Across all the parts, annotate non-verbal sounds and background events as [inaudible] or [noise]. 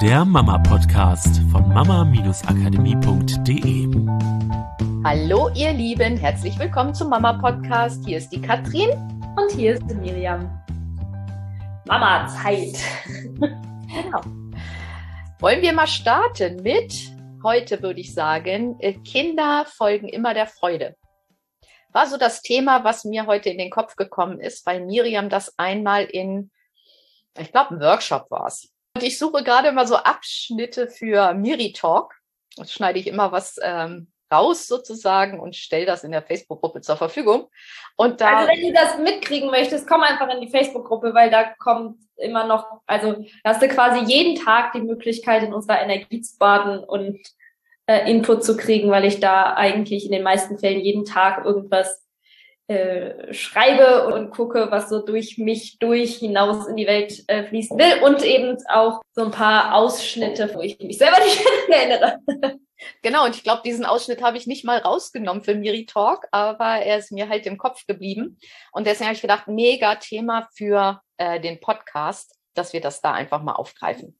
der Mama-Podcast von mama-akademie.de. Hallo ihr Lieben, herzlich willkommen zum Mama-Podcast. Hier ist die Katrin und hier ist Miriam. Mama-Zeit. [laughs] genau. Wollen wir mal starten mit, heute würde ich sagen, äh, Kinder folgen immer der Freude. War so das Thema, was mir heute in den Kopf gekommen ist, weil Miriam das einmal in, ich glaube, ein Workshop war es. Und ich suche gerade mal so Abschnitte für Miri Talk. Da schneide ich immer was ähm, raus sozusagen und stelle das in der Facebook-Gruppe zur Verfügung. Und da, also wenn du das mitkriegen möchtest, komm einfach in die Facebook-Gruppe, weil da kommt immer noch, also hast du quasi jeden Tag die Möglichkeit, in unserer Energie zu baden und äh, Input zu kriegen, weil ich da eigentlich in den meisten Fällen jeden Tag irgendwas äh, schreibe und gucke, was so durch mich durch hinaus in die Welt äh, fließen will und eben auch so ein paar Ausschnitte, wo ich mich selber [laughs] nicht erinnere. Genau, und ich glaube, diesen Ausschnitt habe ich nicht mal rausgenommen für Miri Talk, aber er ist mir halt im Kopf geblieben. Und deswegen habe ich gedacht, mega Thema für äh, den Podcast, dass wir das da einfach mal aufgreifen.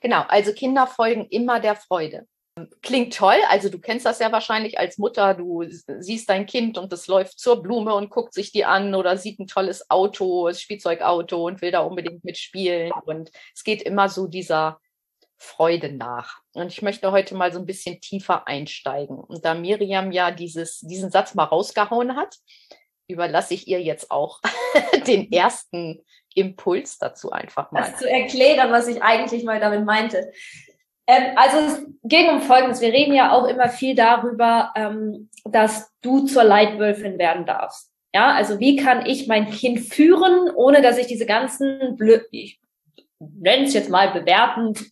Genau, also Kinder folgen immer der Freude. Klingt toll, also du kennst das ja wahrscheinlich als Mutter, du siehst dein Kind und es läuft zur Blume und guckt sich die an oder sieht ein tolles Auto, das Spielzeugauto und will da unbedingt mitspielen und es geht immer so dieser Freude nach. Und ich möchte heute mal so ein bisschen tiefer einsteigen. Und da Miriam ja dieses, diesen Satz mal rausgehauen hat, überlasse ich ihr jetzt auch [laughs] den ersten Impuls dazu einfach mal. Das zu erklären, was ich eigentlich mal damit meinte. Ähm, also es ging um Folgendes. Wir reden ja auch immer viel darüber, ähm, dass du zur Leitwölfin werden darfst. Ja, also wie kann ich mein Kind führen, ohne dass ich diese ganzen, blöd, ich nenne es jetzt mal bewertend,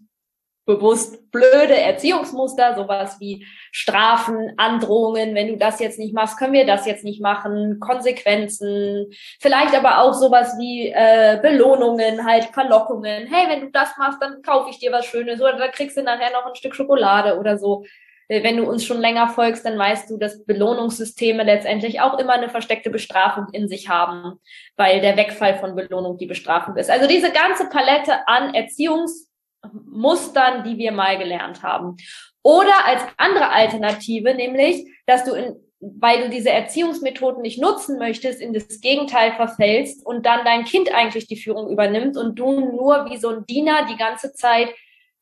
bewusst blöde Erziehungsmuster, sowas wie Strafen, Androhungen, wenn du das jetzt nicht machst, können wir das jetzt nicht machen, Konsequenzen, vielleicht aber auch sowas wie äh, Belohnungen, halt Verlockungen. Hey, wenn du das machst, dann kaufe ich dir was Schönes oder dann kriegst du nachher noch ein Stück Schokolade oder so. Äh, wenn du uns schon länger folgst, dann weißt du, dass Belohnungssysteme letztendlich auch immer eine versteckte Bestrafung in sich haben, weil der Wegfall von Belohnung die Bestrafung ist. Also diese ganze Palette an Erziehungs Mustern, die wir mal gelernt haben. Oder als andere Alternative, nämlich, dass du in, weil du diese Erziehungsmethoden nicht nutzen möchtest, in das Gegenteil verfällst und dann dein Kind eigentlich die Führung übernimmt und du nur wie so ein Diener die ganze Zeit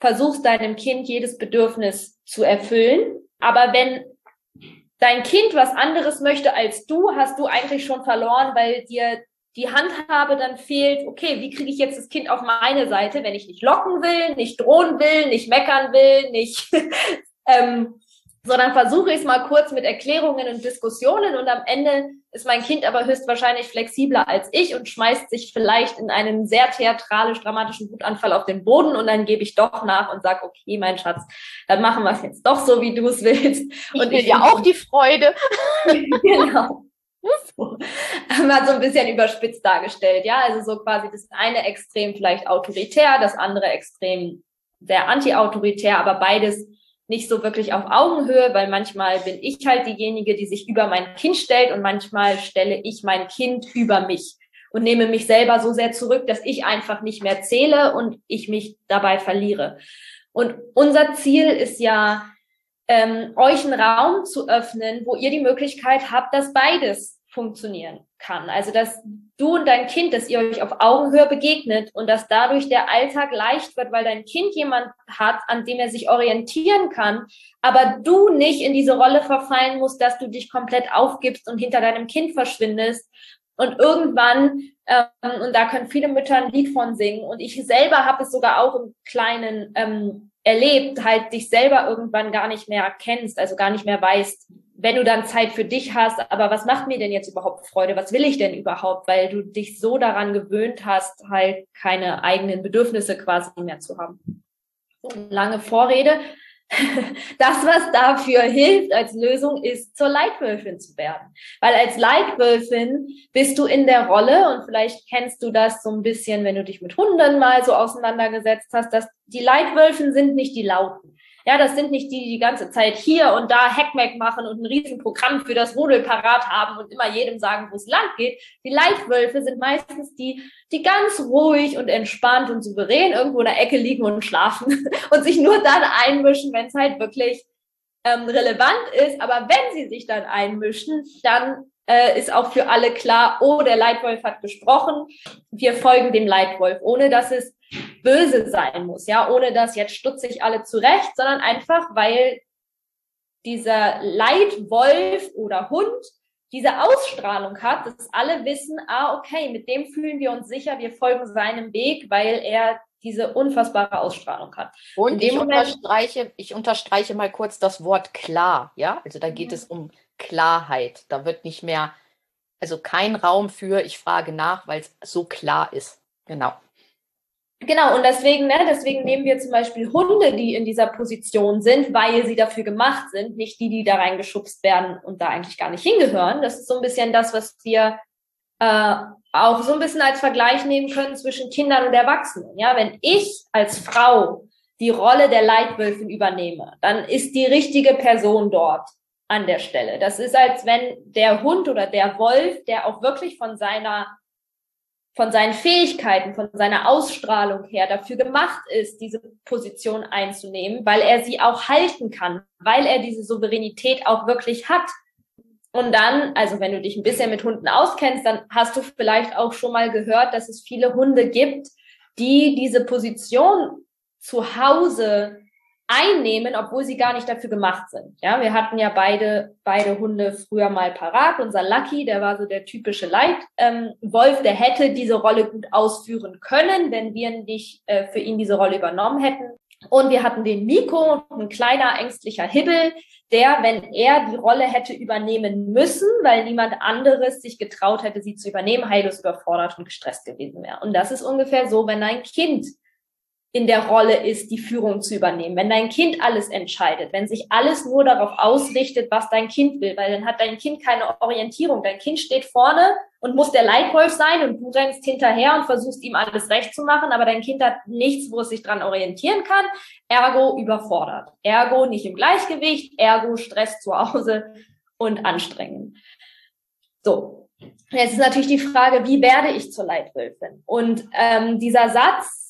versuchst, deinem Kind jedes Bedürfnis zu erfüllen. Aber wenn dein Kind was anderes möchte als du, hast du eigentlich schon verloren, weil dir die Handhabe dann fehlt, okay, wie kriege ich jetzt das Kind auf meine Seite, wenn ich nicht locken will, nicht drohen will, nicht meckern will, nicht, [laughs] ähm, sondern versuche ich es mal kurz mit Erklärungen und Diskussionen und am Ende ist mein Kind aber höchstwahrscheinlich flexibler als ich und schmeißt sich vielleicht in einem sehr theatralisch dramatischen Wutanfall auf den Boden und dann gebe ich doch nach und sage, okay, mein Schatz, dann machen wir es jetzt doch so, wie du es willst. Ich und ich will ja auch die Freude. [laughs] genau. [laughs] Mal so ein bisschen überspitzt dargestellt, ja. Also so quasi das eine Extrem vielleicht autoritär, das andere Extrem sehr anti-autoritär, aber beides nicht so wirklich auf Augenhöhe, weil manchmal bin ich halt diejenige, die sich über mein Kind stellt und manchmal stelle ich mein Kind über mich und nehme mich selber so sehr zurück, dass ich einfach nicht mehr zähle und ich mich dabei verliere. Und unser Ziel ist ja, ähm, euch einen Raum zu öffnen, wo ihr die Möglichkeit habt, dass beides funktionieren kann. Also dass du und dein Kind, dass ihr euch auf Augenhöhe begegnet und dass dadurch der Alltag leicht wird, weil dein Kind jemand hat, an dem er sich orientieren kann, aber du nicht in diese Rolle verfallen musst, dass du dich komplett aufgibst und hinter deinem Kind verschwindest. Und irgendwann, ähm, und da können viele Mütter ein Lied von singen, und ich selber habe es sogar auch im Kleinen ähm, erlebt, halt dich selber irgendwann gar nicht mehr kennst, also gar nicht mehr weißt, wenn du dann Zeit für dich hast, aber was macht mir denn jetzt überhaupt Freude? Was will ich denn überhaupt? Weil du dich so daran gewöhnt hast, halt keine eigenen Bedürfnisse quasi mehr zu haben. Lange Vorrede. [laughs] Das, was dafür hilft als Lösung, ist zur Leitwölfin zu werden. Weil als Leitwölfin bist du in der Rolle und vielleicht kennst du das so ein bisschen, wenn du dich mit Hunden mal so auseinandergesetzt hast, dass die Leitwölfen sind nicht die Lauten. Ja, das sind nicht die, die die ganze Zeit hier und da Hackmack machen und ein Riesenprogramm für das Rudel parat haben und immer jedem sagen, wo es lang geht. Die Leitwölfe sind meistens die, die ganz ruhig und entspannt und souverän irgendwo in der Ecke liegen und schlafen [laughs] und sich nur dann einmischen, wenn es halt wirklich ähm, relevant ist. Aber wenn sie sich dann einmischen, dann äh, ist auch für alle klar, oh, der Leitwolf hat gesprochen, wir folgen dem Leitwolf, ohne dass es böse sein muss, ja, ohne dass jetzt stutze ich alle zurecht, sondern einfach, weil dieser Leitwolf oder Hund diese Ausstrahlung hat, dass alle wissen, ah, okay, mit dem fühlen wir uns sicher, wir folgen seinem Weg, weil er diese unfassbare Ausstrahlung hat. Und ich unterstreiche, ich unterstreiche mal kurz das Wort klar, ja? Also da geht mhm. es um Klarheit. Da wird nicht mehr, also kein Raum für, ich frage nach, weil es so klar ist. Genau. Genau, und deswegen, ne, deswegen nehmen wir zum Beispiel Hunde, die in dieser Position sind, weil sie dafür gemacht sind, nicht die, die da reingeschubst werden und da eigentlich gar nicht hingehören. Das ist so ein bisschen das, was wir äh, auch so ein bisschen als Vergleich nehmen können zwischen Kindern und Erwachsenen. Ja, wenn ich als Frau die Rolle der Leitwölfin übernehme, dann ist die richtige Person dort an der Stelle. Das ist, als wenn der Hund oder der Wolf, der auch wirklich von seiner von seinen Fähigkeiten, von seiner Ausstrahlung her dafür gemacht ist, diese Position einzunehmen, weil er sie auch halten kann, weil er diese Souveränität auch wirklich hat. Und dann, also wenn du dich ein bisschen mit Hunden auskennst, dann hast du vielleicht auch schon mal gehört, dass es viele Hunde gibt, die diese Position zu Hause einnehmen, obwohl sie gar nicht dafür gemacht sind. Ja, wir hatten ja beide, beide Hunde früher mal parat. Unser Lucky, der war so der typische Leitwolf, ähm, der hätte diese Rolle gut ausführen können, wenn wir nicht äh, für ihn diese Rolle übernommen hätten. Und wir hatten den Miko, ein kleiner ängstlicher Hibbel, der, wenn er die Rolle hätte übernehmen müssen, weil niemand anderes sich getraut hätte, sie zu übernehmen, heillos überfordert und gestresst gewesen wäre. Und das ist ungefähr so, wenn ein Kind in der Rolle ist, die Führung zu übernehmen. Wenn dein Kind alles entscheidet, wenn sich alles nur darauf ausrichtet, was dein Kind will, weil dann hat dein Kind keine Orientierung. Dein Kind steht vorne und muss der Leitwolf sein und du rennst hinterher und versuchst ihm alles recht zu machen, aber dein Kind hat nichts, wo es sich dran orientieren kann. Ergo überfordert. Ergo nicht im Gleichgewicht. Ergo Stress zu Hause und anstrengend. So. Jetzt ist natürlich die Frage, wie werde ich zur Leitwölfin? Und ähm, dieser Satz,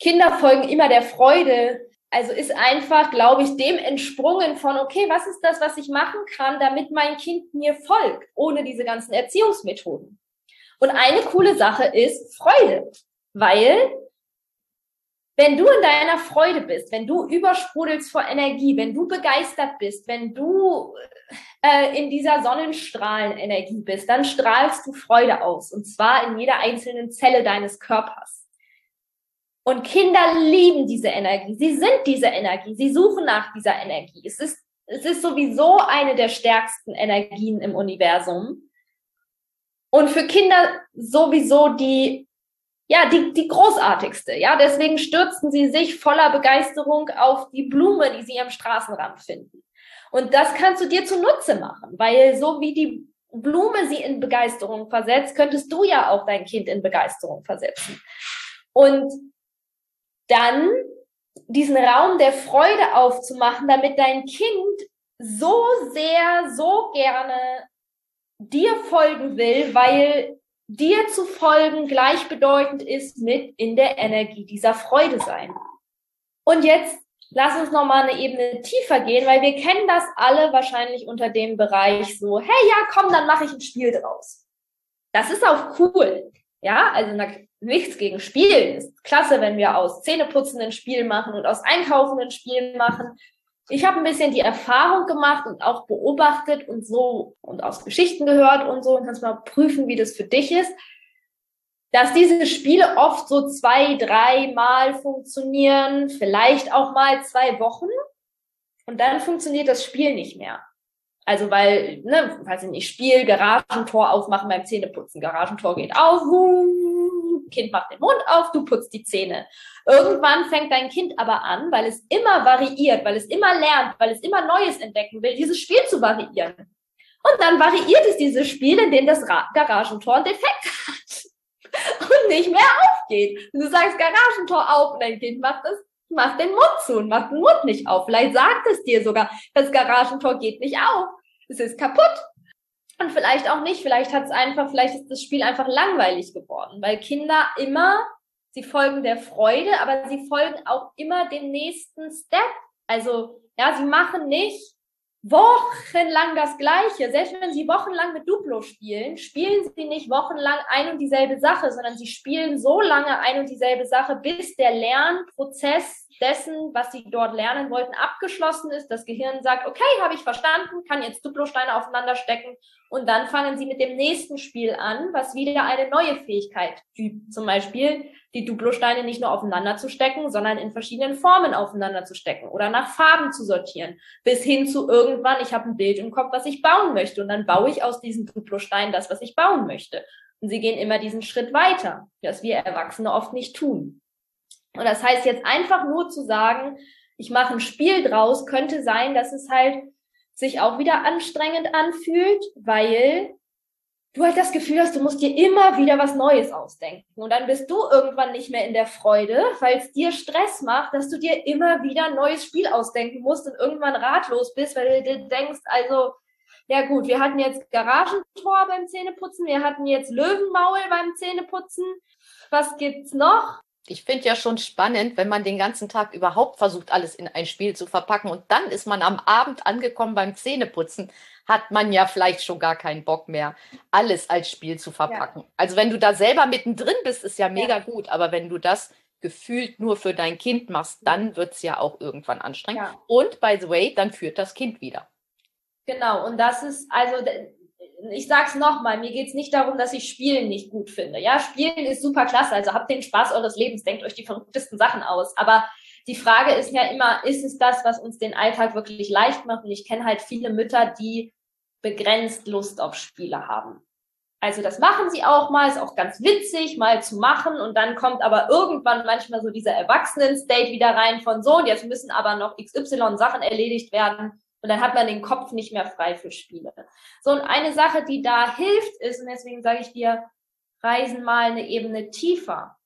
Kinder folgen immer der Freude. Also ist einfach, glaube ich, dem entsprungen von, okay, was ist das, was ich machen kann, damit mein Kind mir folgt, ohne diese ganzen Erziehungsmethoden. Und eine coole Sache ist Freude, weil wenn du in deiner Freude bist, wenn du übersprudelst vor Energie, wenn du begeistert bist, wenn du äh, in dieser Sonnenstrahlenenergie bist, dann strahlst du Freude aus. Und zwar in jeder einzelnen Zelle deines Körpers. Und Kinder lieben diese Energie. Sie sind diese Energie. Sie suchen nach dieser Energie. Es ist, es ist sowieso eine der stärksten Energien im Universum. Und für Kinder sowieso die, ja, die, die großartigste. Ja, deswegen stürzen sie sich voller Begeisterung auf die Blume, die sie am Straßenrand finden. Und das kannst du dir zunutze machen, weil so wie die Blume sie in Begeisterung versetzt, könntest du ja auch dein Kind in Begeisterung versetzen. Und dann diesen Raum der Freude aufzumachen, damit dein Kind so sehr, so gerne dir folgen will, weil dir zu folgen gleichbedeutend ist mit in der Energie dieser Freude sein. Und jetzt lass uns nochmal eine Ebene tiefer gehen, weil wir kennen das alle wahrscheinlich unter dem Bereich so, hey, ja, komm, dann mache ich ein Spiel draus. Das ist auch cool. Ja, also nichts gegen Spielen. Ist klasse, wenn wir aus Zähneputzen ein Spiel machen und aus Einkaufen ein Spiel machen. Ich habe ein bisschen die Erfahrung gemacht und auch beobachtet und so und aus Geschichten gehört und so und kannst mal prüfen, wie das für dich ist, dass diese Spiele oft so zwei, drei Mal funktionieren, vielleicht auch mal zwei Wochen und dann funktioniert das Spiel nicht mehr. Also weil, ne, weiß ich nicht, Spiel, Garagentor aufmachen beim Zähneputzen. Garagentor geht auf, Kind macht den Mund auf, du putzt die Zähne. Irgendwann fängt dein Kind aber an, weil es immer variiert, weil es immer lernt, weil es immer Neues entdecken will, dieses Spiel zu variieren. Und dann variiert es dieses Spiel, in dem das Garagentor einen Defekt hat [laughs] und nicht mehr aufgeht. Und du sagst Garagentor auf und dein Kind macht das mach den Mund zu und mach den Mund nicht auf. Vielleicht sagt es dir sogar, das Garagentor geht nicht auf. Es ist kaputt. Und vielleicht auch nicht. Vielleicht hat es einfach, vielleicht ist das Spiel einfach langweilig geworden, weil Kinder immer, sie folgen der Freude, aber sie folgen auch immer dem nächsten Step. Also, ja, sie machen nicht wochenlang das Gleiche. Selbst wenn sie wochenlang mit Duplo spielen, spielen sie nicht wochenlang ein und dieselbe Sache, sondern sie spielen so lange ein und dieselbe Sache, bis der Lernprozess dessen, was sie dort lernen wollten, abgeschlossen ist. Das Gehirn sagt, okay, habe ich verstanden, kann jetzt Duplo-Steine aufeinander stecken und dann fangen sie mit dem nächsten Spiel an, was wieder eine neue Fähigkeit übt. Zum Beispiel die Duplo-Steine nicht nur aufeinander zu stecken, sondern in verschiedenen Formen aufeinander zu stecken oder nach Farben zu sortieren. Bis hin zu irgendwann, ich habe ein Bild im Kopf, was ich bauen möchte und dann baue ich aus diesen Duplo-Steinen das, was ich bauen möchte. Und sie gehen immer diesen Schritt weiter, was wir Erwachsene oft nicht tun. Und das heißt jetzt einfach nur zu sagen, ich mache ein Spiel draus, könnte sein, dass es halt sich auch wieder anstrengend anfühlt, weil du halt das Gefühl hast, du musst dir immer wieder was Neues ausdenken. Und dann bist du irgendwann nicht mehr in der Freude, weil es dir Stress macht, dass du dir immer wieder ein neues Spiel ausdenken musst und irgendwann ratlos bist, weil du dir denkst, also, ja gut, wir hatten jetzt Garagentor beim Zähneputzen, wir hatten jetzt Löwenmaul beim Zähneputzen. Was gibt's noch? Ich finde ja schon spannend, wenn man den ganzen Tag überhaupt versucht, alles in ein Spiel zu verpacken und dann ist man am Abend angekommen beim Zähneputzen, hat man ja vielleicht schon gar keinen Bock mehr, alles als Spiel zu verpacken. Ja. Also wenn du da selber mittendrin bist, ist ja mega ja. gut, aber wenn du das gefühlt nur für dein Kind machst, dann wird es ja auch irgendwann anstrengend. Ja. Und by the way, dann führt das Kind wieder. Genau, und das ist, also ich sag's nochmal, mir geht's nicht darum, dass ich Spielen nicht gut finde. Ja, Spielen ist super klasse, also habt den Spaß eures Lebens, denkt euch die verrücktesten Sachen aus. Aber die Frage ist ja immer, ist es das, was uns den Alltag wirklich leicht macht? Und ich kenne halt viele Mütter, die begrenzt Lust auf Spiele haben. Also das machen sie auch mal, ist auch ganz witzig, mal zu machen. Und dann kommt aber irgendwann manchmal so dieser Erwachsenen-State wieder rein von so, und jetzt müssen aber noch XY Sachen erledigt werden. Und dann hat man den Kopf nicht mehr frei für Spiele. So, und eine Sache, die da hilft, ist, und deswegen sage ich dir, reisen mal eine Ebene tiefer.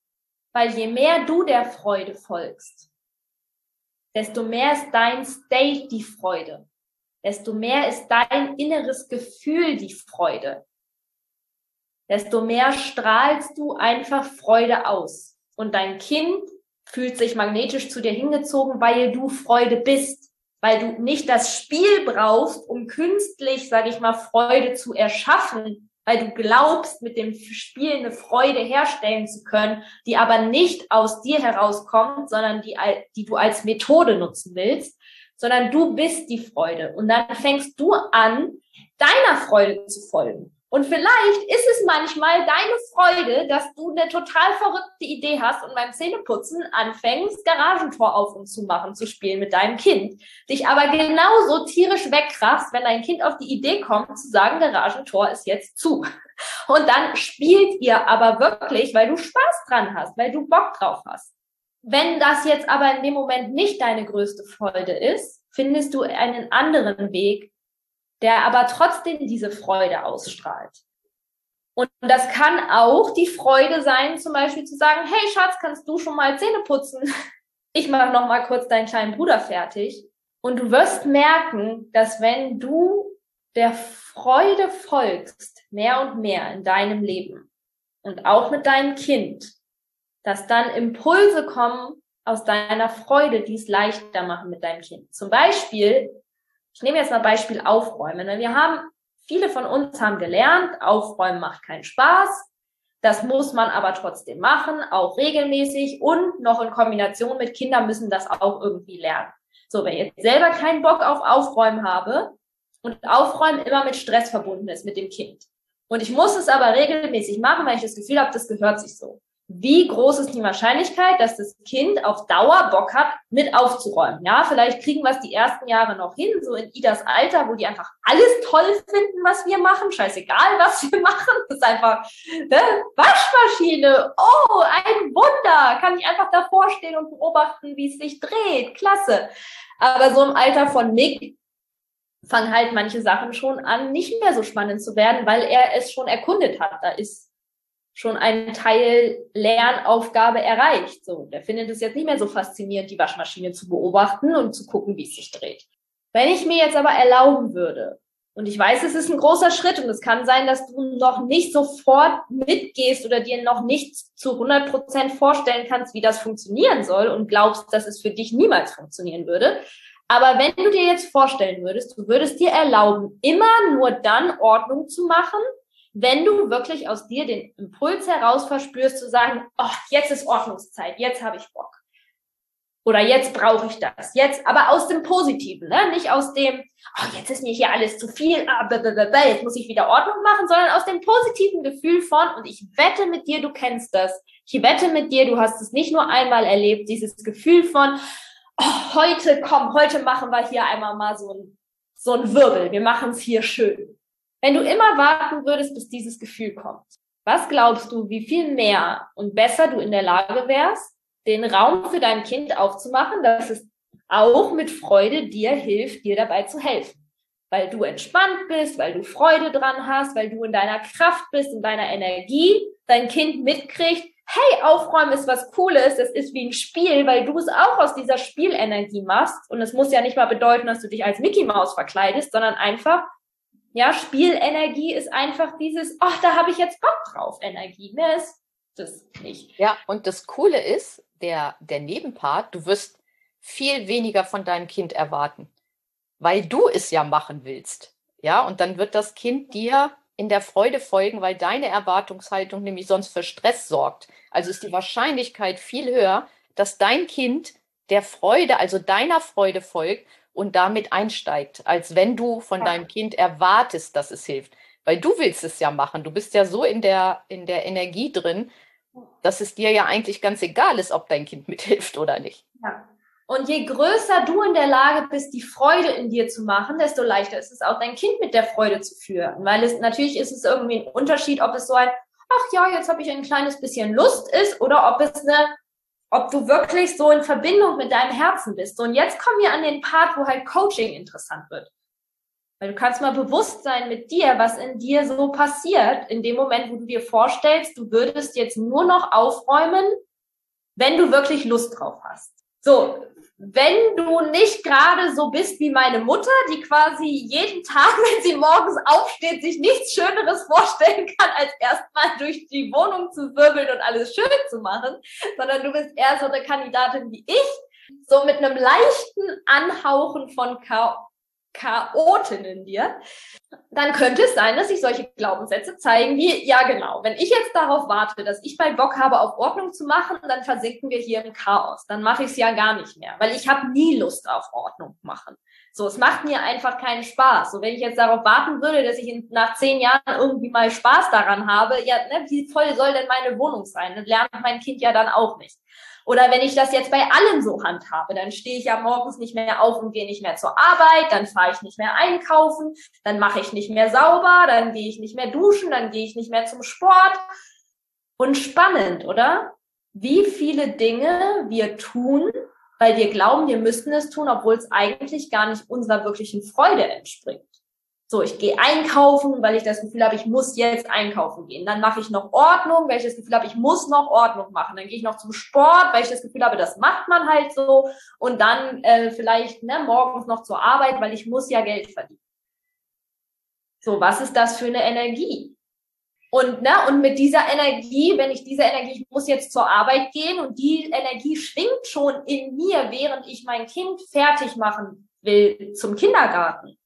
Weil je mehr du der Freude folgst, desto mehr ist dein State die Freude. Desto mehr ist dein inneres Gefühl die Freude. Desto mehr strahlst du einfach Freude aus. Und dein Kind fühlt sich magnetisch zu dir hingezogen, weil du Freude bist weil du nicht das Spiel brauchst, um künstlich, sage ich mal, Freude zu erschaffen, weil du glaubst, mit dem Spiel eine Freude herstellen zu können, die aber nicht aus dir herauskommt, sondern die, die du als Methode nutzen willst, sondern du bist die Freude. Und dann fängst du an, deiner Freude zu folgen. Und vielleicht ist es manchmal deine Freude, dass du eine total verrückte Idee hast und beim Zähneputzen anfängst, Garagentor auf und zu machen, zu spielen mit deinem Kind. Dich aber genauso tierisch wegkrachst, wenn dein Kind auf die Idee kommt, zu sagen, Garagentor ist jetzt zu. Und dann spielt ihr aber wirklich, weil du Spaß dran hast, weil du Bock drauf hast. Wenn das jetzt aber in dem Moment nicht deine größte Freude ist, findest du einen anderen Weg, der aber trotzdem diese Freude ausstrahlt. Und das kann auch die Freude sein, zum Beispiel zu sagen, hey Schatz, kannst du schon mal Zähne putzen? [laughs] Ich mache noch mal kurz deinen kleinen Bruder fertig. Und du wirst merken, dass wenn du der Freude folgst, mehr und mehr in deinem Leben und auch mit deinem Kind, dass dann Impulse kommen aus deiner Freude, die es leichter machen mit deinem Kind. Zum Beispiel, ich nehme jetzt mal Beispiel Aufräumen. Wir haben, viele von uns haben gelernt, Aufräumen macht keinen Spaß. Das muss man aber trotzdem machen, auch regelmäßig und noch in Kombination mit Kindern müssen das auch irgendwie lernen. So, wenn ich jetzt selber keinen Bock auf Aufräumen habe und Aufräumen immer mit Stress verbunden ist mit dem Kind. Und ich muss es aber regelmäßig machen, weil ich das Gefühl habe, das gehört sich so wie groß ist die Wahrscheinlichkeit, dass das Kind auf Dauer Bock hat, mit aufzuräumen. Ja, vielleicht kriegen wir es die ersten Jahre noch hin, so in Idas Alter, wo die einfach alles toll finden, was wir machen. Scheißegal, was wir [laughs] machen. Das ist einfach ne? Waschmaschine. Oh, ein Wunder. Kann ich einfach davor stehen und beobachten, wie es sich dreht. Klasse. Aber so im Alter von Nick fangen halt manche Sachen schon an, nicht mehr so spannend zu werden, weil er es schon erkundet hat. Da ist schon einen Teil Lernaufgabe erreicht. So, der findet es jetzt nicht mehr so faszinierend, die Waschmaschine zu beobachten und zu gucken, wie es sich dreht. Wenn ich mir jetzt aber erlauben würde, und ich weiß, es ist ein großer Schritt und es kann sein, dass du noch nicht sofort mitgehst oder dir noch nicht zu 100 Prozent vorstellen kannst, wie das funktionieren soll und glaubst, dass es für dich niemals funktionieren würde. Aber wenn du dir jetzt vorstellen würdest, du würdest dir erlauben, immer nur dann Ordnung zu machen, wenn du wirklich aus dir den Impuls heraus verspürst, zu sagen, oh, jetzt ist Ordnungszeit, jetzt habe ich Bock. Oder jetzt brauche ich das. Jetzt, aber aus dem Positiven, ne? Nicht aus dem, oh, jetzt ist mir hier alles zu viel, ah, jetzt muss ich wieder Ordnung machen, sondern aus dem positiven Gefühl von, und ich wette mit dir, du kennst das. Ich wette mit dir, du hast es nicht nur einmal erlebt, dieses Gefühl von, oh, heute, komm, heute machen wir hier einmal mal so ein, so ein Wirbel. Wir machen es hier schön. Wenn du immer warten würdest, bis dieses Gefühl kommt, was glaubst du, wie viel mehr und besser du in der Lage wärst, den Raum für dein Kind aufzumachen, dass es auch mit Freude dir hilft, dir dabei zu helfen. Weil du entspannt bist, weil du Freude dran hast, weil du in deiner Kraft bist, in deiner Energie, dein Kind mitkriegt, hey, Aufräumen ist was Cooles, das ist wie ein Spiel, weil du es auch aus dieser Spielenergie machst. Und es muss ja nicht mal bedeuten, dass du dich als Mickey Maus verkleidest, sondern einfach, ja, Spielenergie ist einfach dieses, ach, da habe ich jetzt Bock drauf, Energie. Mehr ist das nicht. Ja, und das Coole ist, der, der Nebenpart, du wirst viel weniger von deinem Kind erwarten, weil du es ja machen willst. Ja, und dann wird das Kind dir in der Freude folgen, weil deine Erwartungshaltung nämlich sonst für Stress sorgt. Also ist die Wahrscheinlichkeit viel höher, dass dein Kind der Freude, also deiner Freude folgt und damit einsteigt, als wenn du von ja. deinem Kind erwartest, dass es hilft. Weil du willst es ja machen. Du bist ja so in der, in der Energie drin, dass es dir ja eigentlich ganz egal ist, ob dein Kind [laughs] mithilft oder nicht. Ja. Und je größer du in der Lage bist, die Freude in dir zu machen, desto leichter ist es auch, dein Kind mit der Freude zu führen. Weil es natürlich ist es irgendwie ein Unterschied, ob es so ein, ach ja, jetzt habe ich ein kleines bisschen Lust ist oder ob es eine, ob du wirklich so in Verbindung mit deinem Herzen bist. und jetzt kommen wir an den Part, wo halt Coaching interessant wird. Weil du kannst mal bewusst sein mit dir, was in dir so passiert, in dem Moment, wo du dir vorstellst, du würdest jetzt nur noch aufräumen, wenn du wirklich Lust drauf hast. So, wenn du nicht gerade so bist wie meine Mutter, die quasi jeden Tag, [laughs] wenn sie morgens aufsteht, sich nichts Schöneres vorstellen kann, als erstmal durch die Wohnung zu wirbeln und alles schön zu machen, sondern du bist eher so eine Kandidatin wie ich, so mit einem leichten Anhauchen von Chaos Chaotin in dir, dann könnte es sein, dass sich solche Glaubenssätze zeigen wie, ja genau, wenn ich jetzt darauf warte, dass ich mal Bock habe, auf Ordnung zu machen, dann versinken wir hier im Chaos. Dann mache ich es ja gar nicht mehr, weil ich habe nie Lust auf Ordnung machen. So, es macht mir einfach keinen Spaß. So, wenn ich jetzt darauf warten würde, dass ich nach zehn Jahren irgendwie mal Spaß daran habe, ja, ne, wie voll soll denn meine Wohnung sein? Das lernt mein Kind ja dann auch nicht. Oder wenn ich das jetzt bei allen so handhabe, dann stehe ich ja morgens nicht mehr auf und gehe nicht mehr zur Arbeit, dann fahre ich nicht mehr einkaufen, dann mache ich nicht mehr sauber, dann gehe ich nicht mehr duschen, dann gehe ich nicht mehr zum Sport. Und spannend, oder? Wie viele Dinge wir tun, weil wir glauben, wir müssten es tun, obwohl es eigentlich gar nicht unserer wirklichen Freude entspringt. So, ich gehe einkaufen, weil ich das Gefühl habe, ich muss jetzt einkaufen gehen. Dann mache ich noch Ordnung, weil ich das Gefühl habe, ich muss noch Ordnung machen. Dann gehe ich noch zum Sport, weil ich das Gefühl habe, das macht man halt so. Und dann äh, vielleicht ne, morgens noch zur Arbeit, weil ich muss ja Geld verdienen. So, was ist das für eine Energie? Und, ne, und mit dieser Energie, wenn ich diese Energie, ich muss jetzt zur Arbeit gehen und die Energie schwingt schon in mir, während ich mein Kind fertig machen will zum Kindergarten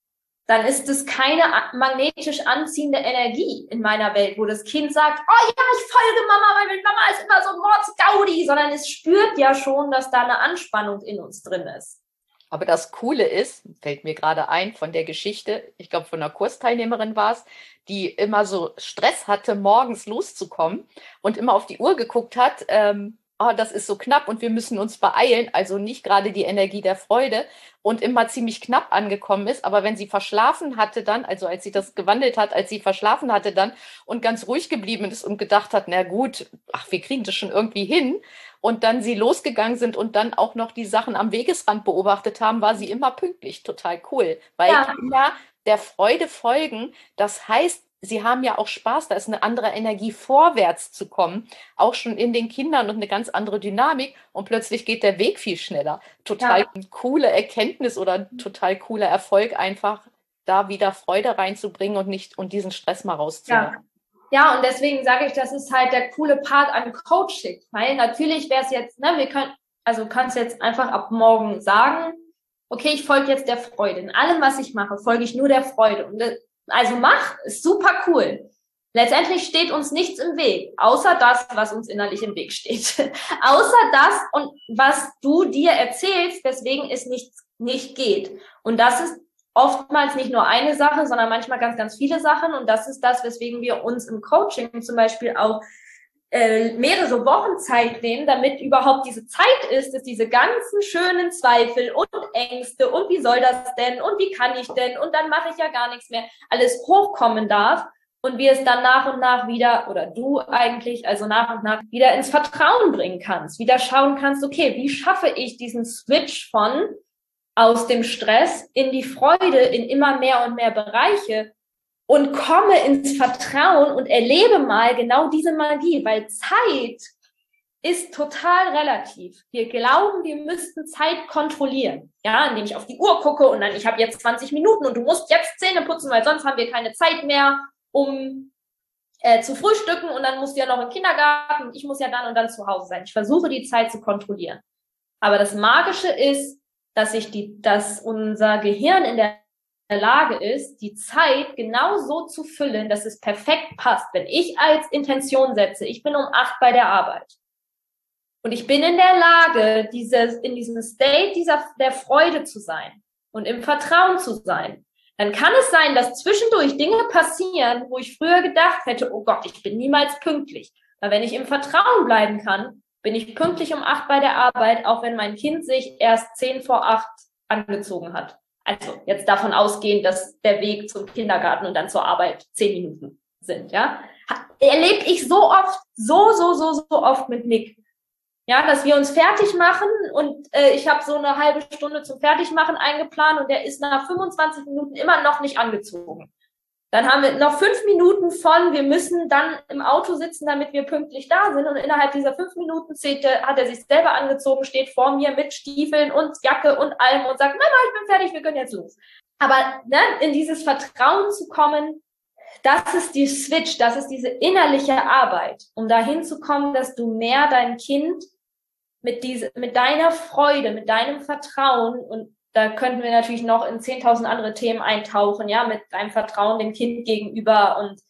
dann ist es keine magnetisch anziehende Energie in meiner Welt, wo das Kind sagt, oh ja, ich folge Mama, weil Mama ist immer so ein Mordsgaudi, sondern es spürt ja schon, dass da eine Anspannung in uns drin ist. Aber das Coole ist, fällt mir gerade ein von der Geschichte, ich glaube von einer Kursteilnehmerin war es, die immer so Stress hatte, morgens loszukommen und immer auf die Uhr geguckt hat, ähm, oh, das ist so knapp und wir müssen uns beeilen, also nicht gerade die Energie der Freude und immer ziemlich knapp angekommen ist. Aber wenn sie verschlafen hatte dann, also als sie das gewandelt hat, als sie verschlafen hatte dann und ganz ruhig geblieben ist und gedacht hat, na gut, ach, wir kriegen das schon irgendwie hin. Und dann sie losgegangen sind und dann auch noch die Sachen am Wegesrand beobachtet haben, war sie immer pünktlich. Total cool. Weil ja. Kinder der Freude folgen, das heißt, sie haben ja auch Spaß, da ist eine andere Energie vorwärts zu kommen, auch schon in den Kindern und eine ganz andere Dynamik und plötzlich geht der Weg viel schneller. Total ja. coole Erkenntnis oder total cooler Erfolg einfach da wieder Freude reinzubringen und nicht und diesen Stress mal rauszunehmen. Ja. Ja, und deswegen sage ich, das ist halt der coole Part an Coaching. Weil natürlich wäre es jetzt, ne, wir können, also du kannst jetzt einfach ab morgen sagen, okay, ich folge jetzt der Freude. In allem, was ich mache, folge ich nur der Freude. Und äh, also mach, ist super cool. Letztendlich steht uns nichts im Weg, außer das, was uns innerlich im Weg steht. [laughs] außer das und was du dir erzählst, weswegen es nicht, nicht geht. Und das ist oftmals nicht nur eine Sache, sondern manchmal ganz, ganz viele Sachen. Und das ist das, weswegen wir uns im Coaching zum Beispiel auch äh, mehrere Wochen Zeit nehmen, damit überhaupt diese Zeit ist, dass diese ganzen schönen Zweifel und Ängste und wie soll das denn und wie kann ich denn und dann mache ich ja gar nichts mehr, alles hochkommen darf und wir es dann nach und nach wieder oder du eigentlich also nach und nach wieder ins Vertrauen bringen kannst, wieder schauen kannst, okay, wie schaffe ich diesen Switch von aus dem Stress in die Freude in immer mehr und mehr Bereiche und komme ins Vertrauen und erlebe mal genau diese Magie, weil Zeit ist total relativ. Wir glauben, wir müssten Zeit kontrollieren, ja, indem ich auf die Uhr gucke und dann ich habe jetzt 20 Minuten und du musst jetzt Zähne putzen, weil sonst haben wir keine Zeit mehr, um äh, zu frühstücken und dann musst du ja noch im Kindergarten und ich muss ja dann und dann zu Hause sein. Ich versuche die Zeit zu kontrollieren. Aber das Magische ist, dass sich die, dass unser Gehirn in der der Lage ist, die Zeit genau so zu füllen, dass es perfekt passt. Wenn ich als Intention setze, ich bin um acht bei der Arbeit und ich bin in der Lage, dieses, in diesem State dieser, der Freude zu sein und im Vertrauen zu sein, dann kann es sein, dass zwischendurch Dinge passieren, wo ich früher gedacht hätte, oh Gott, ich bin niemals pünktlich. Aber wenn ich im Vertrauen bleiben kann, bin ich pünktlich um acht bei der Arbeit, auch wenn mein Kind sich erst zehn vor acht angezogen hat. Also jetzt davon ausgehen, dass der Weg zum Kindergarten und dann zur Arbeit zehn Minuten sind, ja. Erlebe ich so oft, so, so, so, so oft mit Nick. Ja, dass wir uns fertig machen und äh, ich habe so eine halbe Stunde zum Fertigmachen eingeplant und der ist nach 25 Minuten immer noch nicht angezogen. Dann haben wir noch fünf Minuten von, wir müssen dann im Auto sitzen, damit wir pünktlich da sind. Und innerhalb dieser fünf Minuten hat er sich selber angezogen, steht vor mir mit Stiefeln und Jacke und allem und sagt, Mama, ich bin fertig, wir können jetzt los. Aber ne, in dieses Vertrauen zu kommen, das ist die Switch, das ist diese innerliche Arbeit, um dahin zu kommen, dass du mehr dein Kind mit, diese, mit deiner Freude, mit deinem Vertrauen und da könnten wir natürlich noch in 10.000 andere Themen eintauchen, ja, mit deinem Vertrauen dem Kind gegenüber und,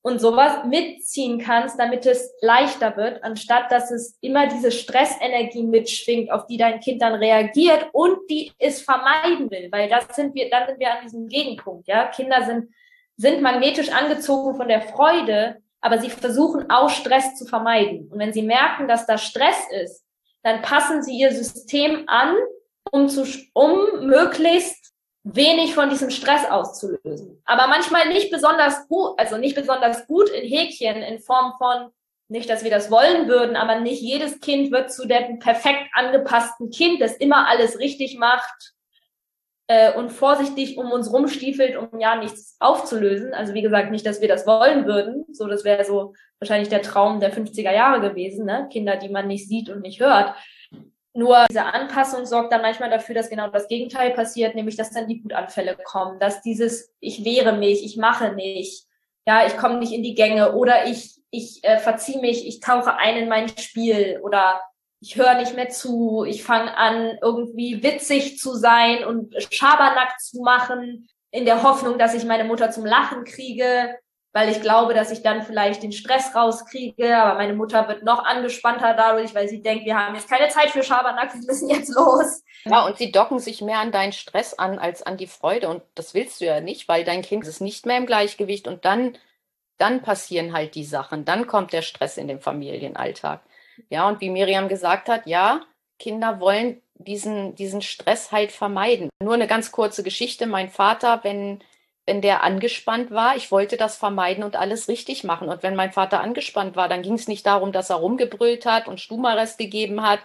und sowas mitziehen kannst, damit es leichter wird, anstatt dass es immer diese Stressenergie mitschwingt, auf die dein Kind dann reagiert und die es vermeiden will, weil das sind wir, dann sind wir an diesem Gegenpunkt, ja. Kinder sind, sind magnetisch angezogen von der Freude, aber sie versuchen auch Stress zu vermeiden. Und wenn sie merken, dass da Stress ist, dann passen sie ihr System an, um, zu, um möglichst wenig von diesem Stress auszulösen. Aber manchmal nicht besonders gut, also nicht besonders gut in Häkchen in Form von, nicht, dass wir das wollen würden, aber nicht jedes Kind wird zu dem perfekt angepassten Kind, das immer alles richtig macht äh, und vorsichtig um uns rumstiefelt, um ja nichts aufzulösen. Also wie gesagt, nicht, dass wir das wollen würden. So, das wäre so wahrscheinlich der Traum der 50er Jahre gewesen, ne? Kinder, die man nicht sieht und nicht hört. Nur diese Anpassung sorgt dann manchmal dafür, dass genau das Gegenteil passiert, nämlich dass dann die Wutanfälle kommen, dass dieses ich wehre mich, ich mache nicht, ja, ich komme nicht in die Gänge oder ich ich äh, verziehe mich, ich tauche ein in mein Spiel oder ich höre nicht mehr zu, ich fange an irgendwie witzig zu sein und Schabernack zu machen in der Hoffnung, dass ich meine Mutter zum Lachen kriege weil ich glaube, dass ich dann vielleicht den Stress rauskriege, aber meine Mutter wird noch angespannter dadurch, weil sie denkt, wir haben jetzt keine Zeit für Schabernack, wir müssen jetzt los. Ja, und sie docken sich mehr an deinen Stress an als an die Freude und das willst du ja nicht, weil dein Kind ist nicht mehr im Gleichgewicht und dann, dann passieren halt die Sachen, dann kommt der Stress in den Familienalltag. Ja, und wie Miriam gesagt hat, ja, Kinder wollen diesen, diesen Stress halt vermeiden. Nur eine ganz kurze Geschichte. Mein Vater, wenn wenn der angespannt war, ich wollte das vermeiden und alles richtig machen. Und wenn mein Vater angespannt war, dann ging es nicht darum, dass er rumgebrüllt hat und Stumarest gegeben hat,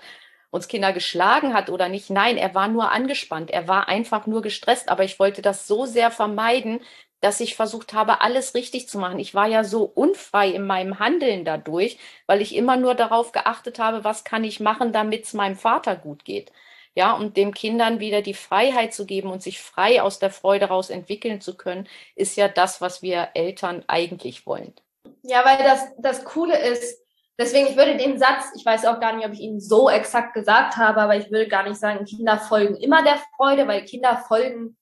uns Kinder geschlagen hat oder nicht. Nein, er war nur angespannt. Er war einfach nur gestresst. Aber ich wollte das so sehr vermeiden, dass ich versucht habe, alles richtig zu machen. Ich war ja so unfrei in meinem Handeln dadurch, weil ich immer nur darauf geachtet habe, was kann ich machen, damit es meinem Vater gut geht. Ja, und dem Kindern wieder die Freiheit zu geben und sich frei aus der Freude raus entwickeln zu können, ist ja das, was wir Eltern eigentlich wollen. Ja, weil das, das Coole ist, deswegen, ich würde den Satz, ich weiß auch gar nicht, ob ich ihn so exakt gesagt habe, aber ich würde gar nicht sagen, Kinder folgen immer der Freude, weil Kinder folgen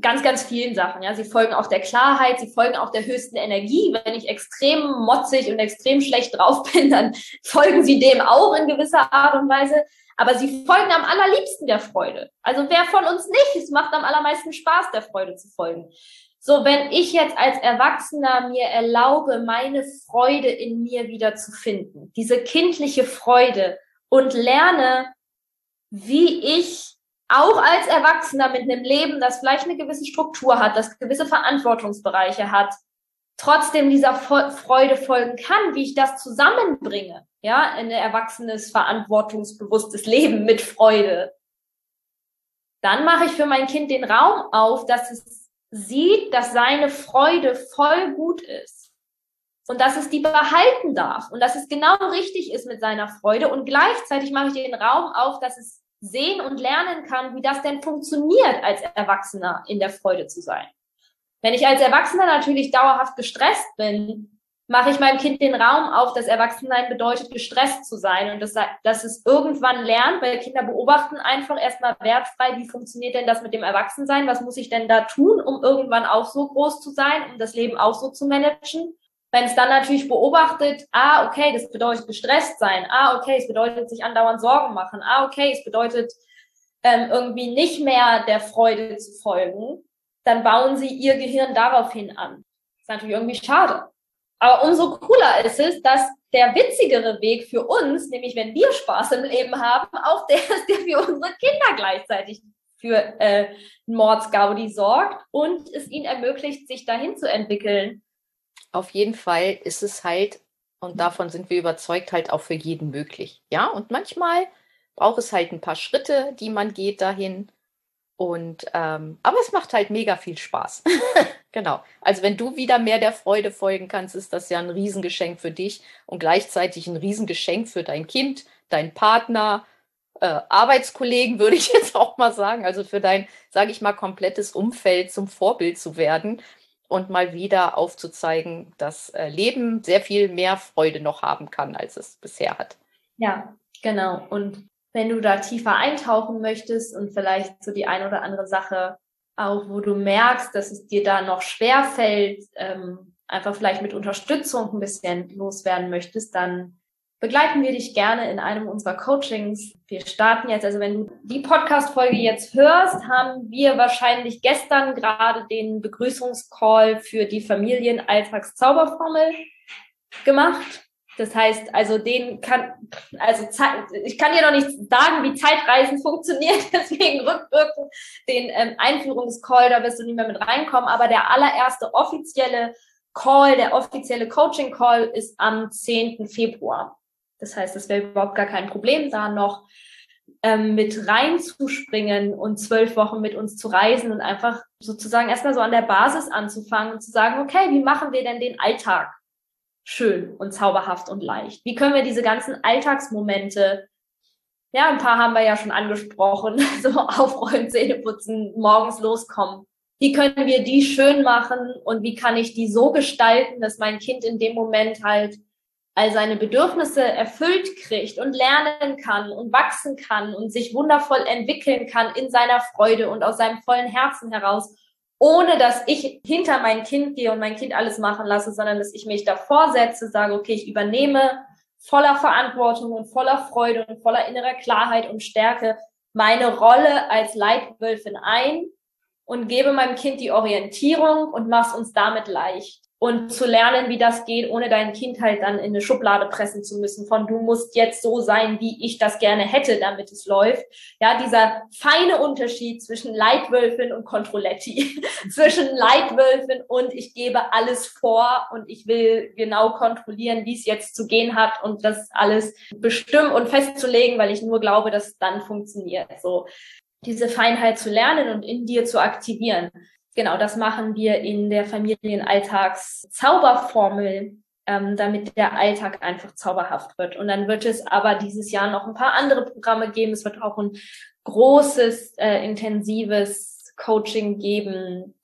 ganz, ganz vielen Sachen. Ja, sie folgen auch der Klarheit, sie folgen auch der höchsten Energie. Wenn ich extrem motzig und extrem schlecht drauf [laughs] bin, dann folgen sie dem auch in gewisser Art und Weise. Aber sie folgen am allerliebsten der Freude. Also wer von uns nicht? Es macht am allermeisten Spaß, der Freude zu folgen. So, wenn ich jetzt als Erwachsener mir erlaube, meine Freude in mir wieder zu finden, diese kindliche Freude und lerne, wie ich auch als Erwachsener mit einem Leben, das vielleicht eine gewisse Struktur hat, das gewisse Verantwortungsbereiche hat, trotzdem dieser Freude folgen kann, wie ich das zusammenbringe, ja, ein erwachsenes, verantwortungsbewusstes Leben mit Freude, dann mache ich für mein Kind den Raum auf, dass es sieht, dass seine Freude voll gut ist und dass es die behalten darf und dass es genau richtig ist mit seiner Freude und gleichzeitig mache ich den Raum auf, dass es sehen und lernen kann, wie das denn funktioniert, als Erwachsener in der Freude zu sein. Wenn ich als Erwachsener natürlich dauerhaft gestresst bin, mache ich meinem Kind den Raum auf, dass Erwachsensein bedeutet, gestresst zu sein und dass, dass es irgendwann lernt, weil Kinder beobachten einfach erstmal wertfrei, wie funktioniert denn das mit dem Erwachsensein, was muss ich denn da tun, um irgendwann auch so groß zu sein, um das Leben auch so zu managen. Wenn es dann natürlich beobachtet, ah, okay, das bedeutet gestresst sein, ah, okay, es bedeutet sich andauernd Sorgen machen, ah, okay, es bedeutet ähm, irgendwie nicht mehr der Freude zu folgen, dann bauen sie ihr Gehirn daraufhin an. Das ist natürlich irgendwie schade. Aber umso cooler ist es, dass der witzigere Weg für uns, nämlich wenn wir Spaß im Leben haben, auch der [laughs] ist, der für unsere Kinder gleichzeitig für äh, Mordsgaudi sorgt und es ihnen ermöglicht, sich dahin zu entwickeln. Auf jeden Fall ist es halt, und davon sind wir überzeugt, halt auch für jeden möglich. Ja, und manchmal braucht es halt ein paar Schritte, die man geht dahin. Und ähm, aber es macht halt mega viel Spaß. [laughs] genau. Also wenn du wieder mehr der Freude folgen kannst, ist das ja ein Riesengeschenk für dich und gleichzeitig ein Riesengeschenk für dein Kind, dein Partner, äh, Arbeitskollegen, würde ich [laughs] jetzt auch mal sagen. Also für dein, sage ich mal, komplettes Umfeld zum Vorbild zu werden und mal wieder aufzuzeigen, dass äh, Leben sehr viel mehr Freude noch haben kann, als es bisher hat. Ja, genau. Und wenn du da tiefer eintauchen möchtest und vielleicht so die ein oder andere Sache auch, wo du merkst, dass es dir da noch schwer fällt, ähm, einfach vielleicht mit Unterstützung ein bisschen loswerden möchtest, dann begleiten wir dich gerne in einem unserer Coachings. Wir starten jetzt, also wenn du die Podcast-Folge jetzt hörst, haben wir wahrscheinlich gestern gerade den Begrüßungscall für die Familienalltagszauberformel gemacht. Das heißt, also den kann, also ich kann dir noch nicht sagen, wie Zeitreisen [laughs] funktioniert, deswegen rückwirkend den ähm, Einführungscall, da wirst du nicht mehr mit reinkommen, aber der allererste offizielle Call, der offizielle Coaching-Call ist am 10. Februar. Das heißt, es wäre überhaupt gar kein Problem, da noch ähm, mit reinzuspringen und zwölf Wochen mit uns zu reisen und einfach sozusagen erstmal so an der Basis anzufangen und zu sagen, okay, wie machen wir denn den Alltag? schön und zauberhaft und leicht? Wie können wir diese ganzen Alltagsmomente, ja, ein paar haben wir ja schon angesprochen, [laughs] so aufräumen, Zähne putzen, morgens loskommen. Wie können wir die schön machen und wie kann ich die so gestalten, dass mein Kind in dem Moment halt all seine Bedürfnisse erfüllt kriegt und lernen kann und wachsen kann und sich wundervoll entwickeln kann in seiner Freude und aus seinem vollen Herzen heraus ohne dass ich hinter mein Kind gehe und mein Kind alles machen lasse, sondern dass ich mich davor setze, sage, okay, ich übernehme voller Verantwortung und voller Freude und voller innerer Klarheit und Stärke meine Rolle als Leitwölfin ein und gebe meinem Kind die Orientierung und mach's uns damit leicht und zu lernen, wie das geht, ohne dein Kind halt dann in eine Schublade pressen zu müssen, von du musst jetzt so sein, wie ich das gerne hätte, damit es läuft. Ja, dieser feine Unterschied zwischen Leitwölfin und Kontrolletti, [laughs] zwischen Leitwölfin und ich gebe alles vor und ich will genau kontrollieren, wie es jetzt zu gehen hat und das alles bestimmen und festzulegen, weil ich nur glaube, dass es dann funktioniert. So diese Feinheit zu lernen und in dir zu aktivieren. Genau, das machen wir in der Familienalltags-Zauberformel, ähm, damit der Alltag einfach zauberhaft wird. Und dann wird es aber dieses Jahr noch ein paar andere Programme geben. Es wird auch ein großes, äh, intensives Coaching geben,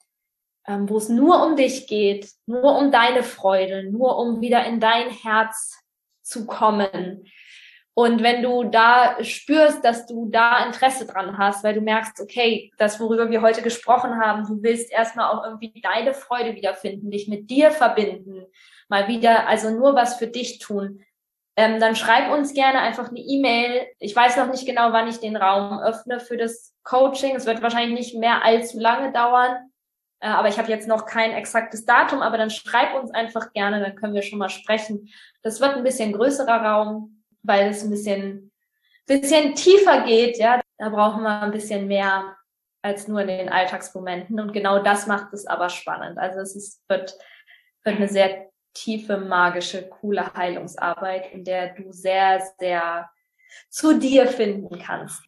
ähm, wo es nur um dich geht, nur um deine Freude, nur um wieder in dein Herz zu kommen. Und wenn du da spürst, dass du da Interesse dran hast, weil du merkst, okay, das, worüber wir heute gesprochen haben, du willst erstmal auch irgendwie deine Freude wiederfinden, dich mit dir verbinden, mal wieder, also nur was für dich tun, ähm, dann schreib uns gerne einfach eine E-Mail. Ich weiß noch nicht genau, wann ich den Raum öffne für das Coaching. Es wird wahrscheinlich nicht mehr allzu lange dauern. Äh, aber ich habe jetzt noch kein exaktes Datum, aber dann schreib uns einfach gerne, dann können wir schon mal sprechen. Das wird ein bisschen größerer Raum, weil es ein bisschen, bisschen tiefer geht, ja. Da brauchen wir ein bisschen mehr als nur in den Alltagsmomenten. Und genau das macht es aber spannend. Also es ist, wird, wird eine sehr tiefe, magische, coole Heilungsarbeit, in der du sehr, sehr zu dir finden kannst.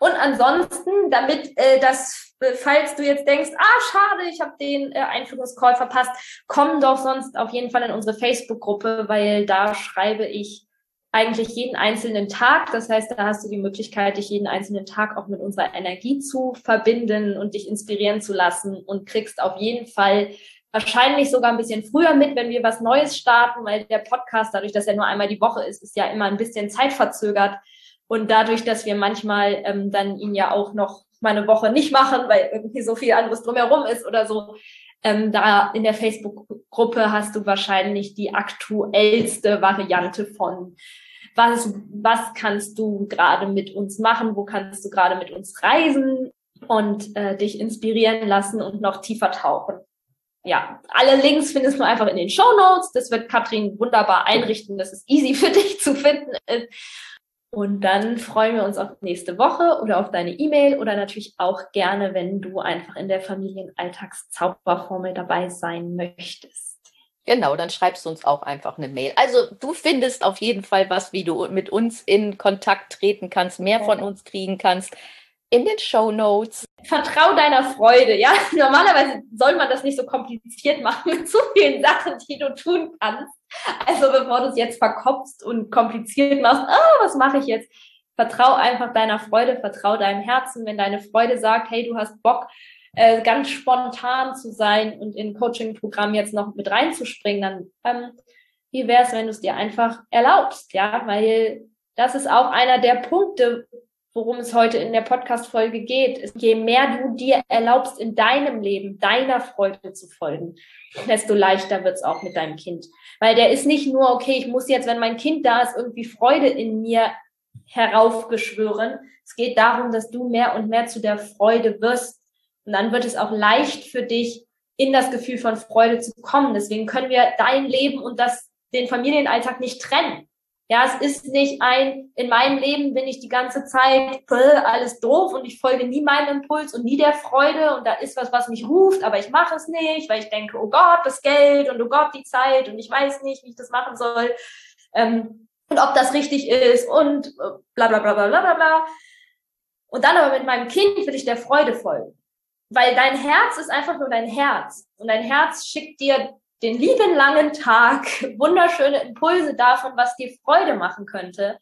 Und ansonsten, damit äh, das, äh, falls du jetzt denkst, ah, schade, ich habe den äh, Einführungscall verpasst, komm doch sonst auf jeden Fall in unsere Facebook-Gruppe, weil da schreibe ich eigentlich jeden einzelnen Tag. Das heißt, da hast du die Möglichkeit, dich jeden einzelnen Tag auch mit unserer Energie zu verbinden und dich inspirieren zu lassen und kriegst auf jeden Fall wahrscheinlich sogar ein bisschen früher mit, wenn wir was Neues starten, weil der Podcast, dadurch, dass er nur einmal die Woche ist, ist ja immer ein bisschen zeitverzögert. Und dadurch, dass wir manchmal ähm, dann ihn ja auch noch mal eine Woche nicht machen, weil irgendwie so viel anderes drumherum ist oder so, ähm, da in der Facebook-Gruppe hast du wahrscheinlich die aktuellste Variante von was, was kannst du gerade mit uns machen, wo kannst du gerade mit uns reisen und äh, dich inspirieren lassen und noch tiefer tauchen. Ja, alle Links findest du einfach in den Show Notes. Das wird Katrin wunderbar einrichten, dass es easy [laughs] für dich zu finden ist. Und dann freuen wir uns auf nächste Woche oder auf deine E-Mail oder natürlich auch gerne, wenn du einfach in der Familienalltagszauberformel dabei sein möchtest. Genau, dann schreibst du uns auch einfach eine Mail. Also du findest auf jeden Fall was, wie du mit uns in Kontakt treten kannst, mehr von uns kriegen kannst in den Show Notes. Vertrau deiner Freude, ja. [laughs] Normalerweise soll man das nicht so kompliziert machen mit so vielen Sachen, die du tun kannst. Also bevor du es jetzt verkopfst und kompliziert machst, oh, was mache ich jetzt? Vertrau einfach deiner Freude, vertrau deinem Herzen. Wenn deine Freude sagt, hey, du hast Bock, äh, ganz spontan zu sein und in Coaching-Programm jetzt noch mit reinzuspringen, dann ähm, wie wäre es, wenn du es dir einfach erlaubst, ja, weil das ist auch einer der Punkte, worum es heute in der Podcast-Folge geht, ist, je mehr du dir erlaubst, in deinem Leben deiner Freude zu folgen, desto leichter wird es auch mit deinem Kind. Weil der ist nicht nur, okay, ich muss jetzt, wenn mein Kind da ist, irgendwie Freude in mir heraufbeschwören. Es geht darum, dass du mehr und mehr zu der Freude wirst. Und dann wird es auch leicht für dich, in das Gefühl von Freude zu kommen. Deswegen können wir dein Leben und das, den Familienalltag nicht trennen. Ja, es ist nicht ein, in meinem Leben bin ich die ganze Zeit alles doof und ich folge nie meinem Impuls und nie der Freude und da ist was, was mich ruft, aber ich mache es nicht, weil ich denke, oh Gott, das Geld und oh Gott, die Zeit und ich weiß nicht, wie ich das machen soll ähm, und ob das richtig ist und äh, bla bla bla bla bla bla. Und dann aber mit meinem Kind will ich der Freude folgen. Weil dein Herz ist einfach nur dein Herz. Und dein Herz schickt dir den lieben langen Tag, wunderschöne Impulse davon, was dir Freude machen könnte.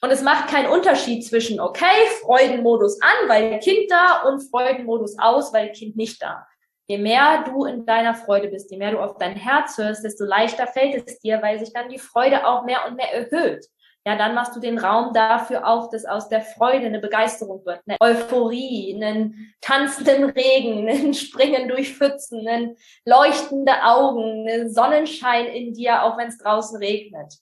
Und es macht keinen Unterschied zwischen, okay, Freudenmodus an, weil Kind da und Freudenmodus aus, weil Kind nicht da. Je mehr du in deiner Freude bist, je mehr du auf dein Herz hörst, desto leichter fällt es dir, weil sich dann die Freude auch mehr und mehr erhöht ja, dann machst du den Raum dafür auf, dass aus der Freude eine Begeisterung wird, eine Euphorie, einen tanzenden Regen, [laughs] einen Springen durch Pfützen, einen leuchtende Augen, einen Sonnenschein in dir, auch wenn es draußen regnet.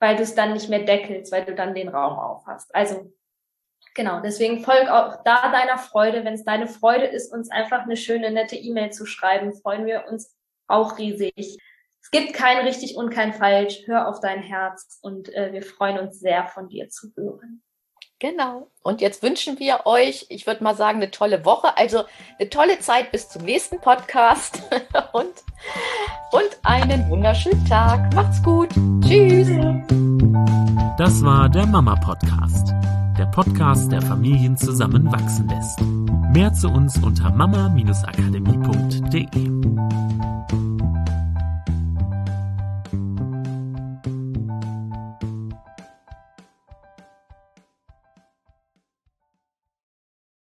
Weil du es dann nicht mehr deckelst, weil du dann den Raum aufhast. Also, genau, deswegen folg auch da deiner Freude. Wenn es deine Freude ist, uns einfach eine schöne, nette E-Mail zu schreiben, freuen wir uns auch riesig. Es gibt kein richtig und kein falsch. Hör auf dein Herz und äh, wir freuen uns sehr, von dir zu hören. Genau. Und jetzt wünschen wir euch, ich würde mal sagen, eine tolle Woche, also eine tolle Zeit bis zum nächsten Podcast [laughs] und, und einen wunderschönen Tag. Macht's gut. Tschüss. Das war der Mama Podcast der Podcast, der Familien zusammenwachsen lässt. Mehr zu uns unter mama-akademie.de.